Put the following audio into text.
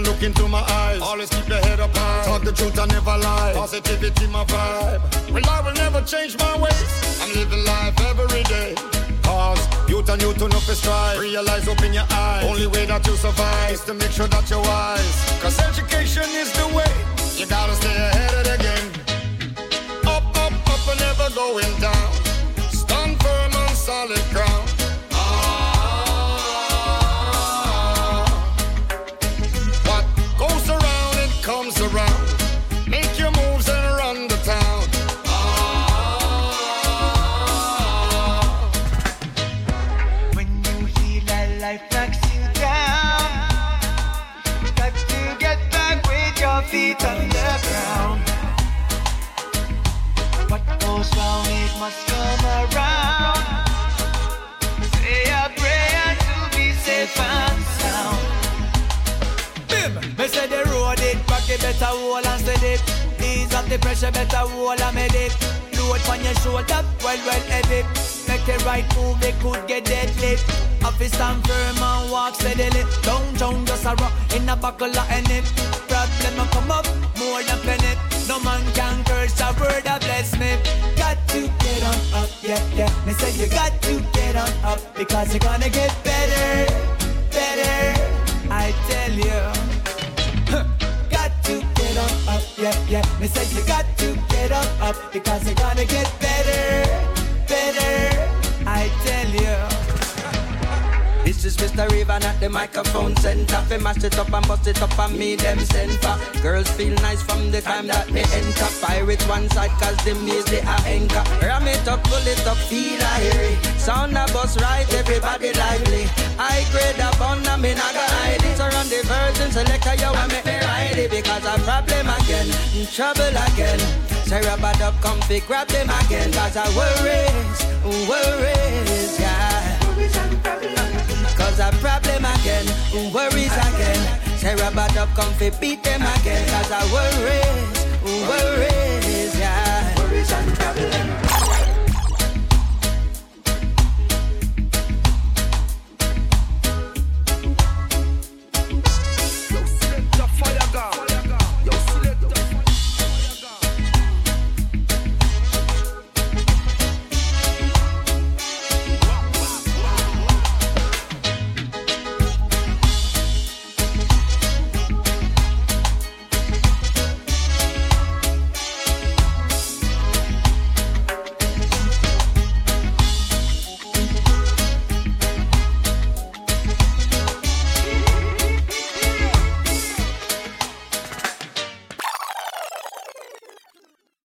look into my eyes. Always keep your head up high. Talk the truth, I never lie. Positivity, my vibe. Well, I will never change my ways. I'm living life every day. Cause youth and youth enough is strive. Realize, open your eyes. Only way that you survive is to make sure that you're wise. Cause education is the shoulder, well, well. Make the right move, it could get deadly. Office stand firm and walk steadily. Downtown just a rock in a buckle of any problem I come up more than penny. No man can curse a word that bless me. Got to get on up, yeah, yeah. Me say you got to get on up because you're gonna get better, better. I tell you. Got to get on up, yeah, yeah. Me say you got to get on up because you're gonna get better, This is Mr. Raven at the microphone center. Fi mash it up and bust it up and me them center. Girls feel nice from the time that me enter. Pirates one side cause the music a anchor. Ram it up, pull it up, feel a hear it. Sound a bus right, everybody lively. I grade up on them, not gonna hide it. Surround the version, select a yo and make me ride it. Because a problem again, trouble again. Sarah Badup, come fi grab them again. Cause I worries, worries, again, worries again. Sarah bad up, come beat them again. Cause I worries, yeah. Worries.